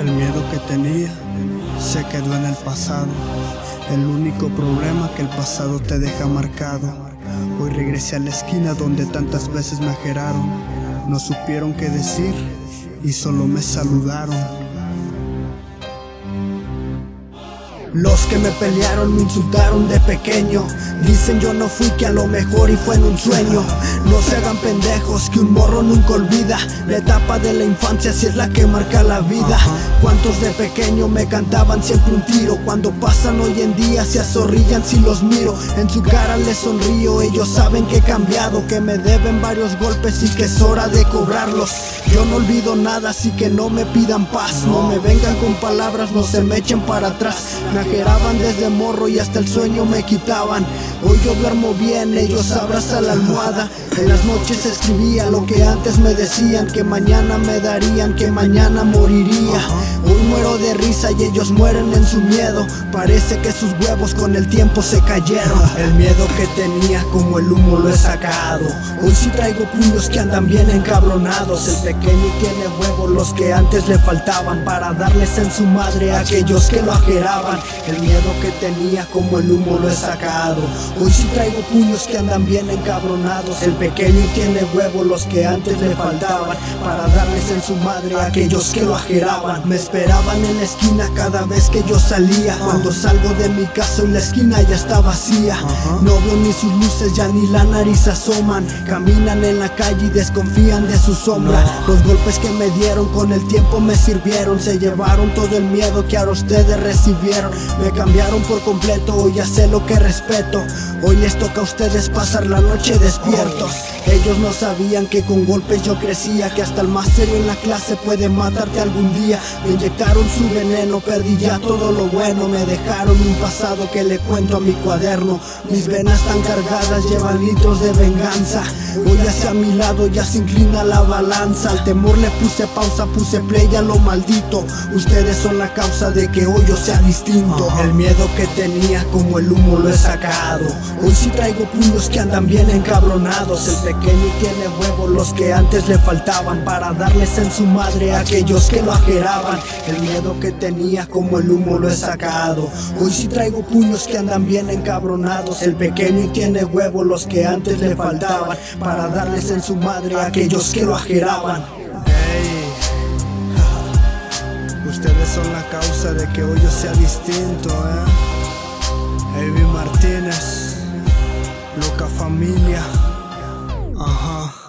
El miedo que tenía se quedó en el pasado. El único problema que el pasado te deja marcado. Hoy regresé a la esquina donde tantas veces me ajeraron. No supieron qué decir y solo me saludaron. Los que me pelearon me insultaron de pequeño. Dicen yo no fui que a lo mejor y fue en un sueño. No se hagan pendejos que un morro nunca olvida. La etapa de la infancia si es la que marca la vida. Cuántos de pequeño me cantaban siempre un tiro. Cuando pasan hoy en día se azorrillan si los miro. En su cara les sonrío. Ellos saben que he cambiado, que me deben varios golpes y que es hora de cobrarlos. Yo no olvido nada, así que no me pidan paz. No me vengan con palabras, no se me echen para atrás. Desde morro y hasta el sueño me quitaban. Hoy yo duermo bien, ellos abrazan la almohada. En las noches escribía lo que antes me decían, que mañana me darían, que mañana moriría. Hoy muero de risa y ellos mueren en su miedo. Parece que sus huevos con el tiempo se cayeron. El miedo que tenía como el humo lo he sacado. Hoy sí traigo puños que andan bien encabronados. El pequeño tiene huevos los que antes le faltaban para darles en su madre a aquellos que lo ajeraban. El miedo que tenía como el humo lo he sacado. Hoy sí traigo puños que andan bien encabronados. El pequeño tiene huevos los que antes le faltaban para darles en su madre a aquellos que lo ajeraban. Me esperaban en la esquina cada vez que yo salía. Cuando salgo de mi casa y la esquina ya está vacía. No veo ni sus luces ya ni la nariz asoman. Caminan en la calle y desconfían de su sombra. Los golpes que me dieron con el tiempo me sirvieron. Se llevaron todo el miedo que ahora ustedes recibieron. Me cambiaron por completo, hoy ya sé lo que respeto. Hoy les toca a ustedes pasar la noche despiertos. Ellos no sabían que con golpes yo crecía, que hasta el más serio en la clase puede matarte algún día. Me inyectaron su veneno, perdí ya todo lo bueno. Me dejaron un pasado que le cuento a mi cuaderno. Mis venas tan cargadas llevan litros de venganza. Hoy hacia mi lado ya se inclina la balanza. Al temor le puse pausa, puse play a lo maldito. Ustedes son la causa de que hoy yo sea distinto. El miedo tenía como el humo lo he sacado. Hoy sí traigo puños que andan bien encabronados. El pequeño tiene huevos los que antes le faltaban para darles en su madre a aquellos que lo ajeraban. El miedo que tenía como el humo lo he sacado. Hoy sí traigo puños que andan bien encabronados. El pequeño tiene huevos los que antes le faltaban para darles en su madre a aquellos que lo ajeraban. Ustedes son la causa de que hoy yo sea distinto, eh. Evi Martínez, loca familia, ajá.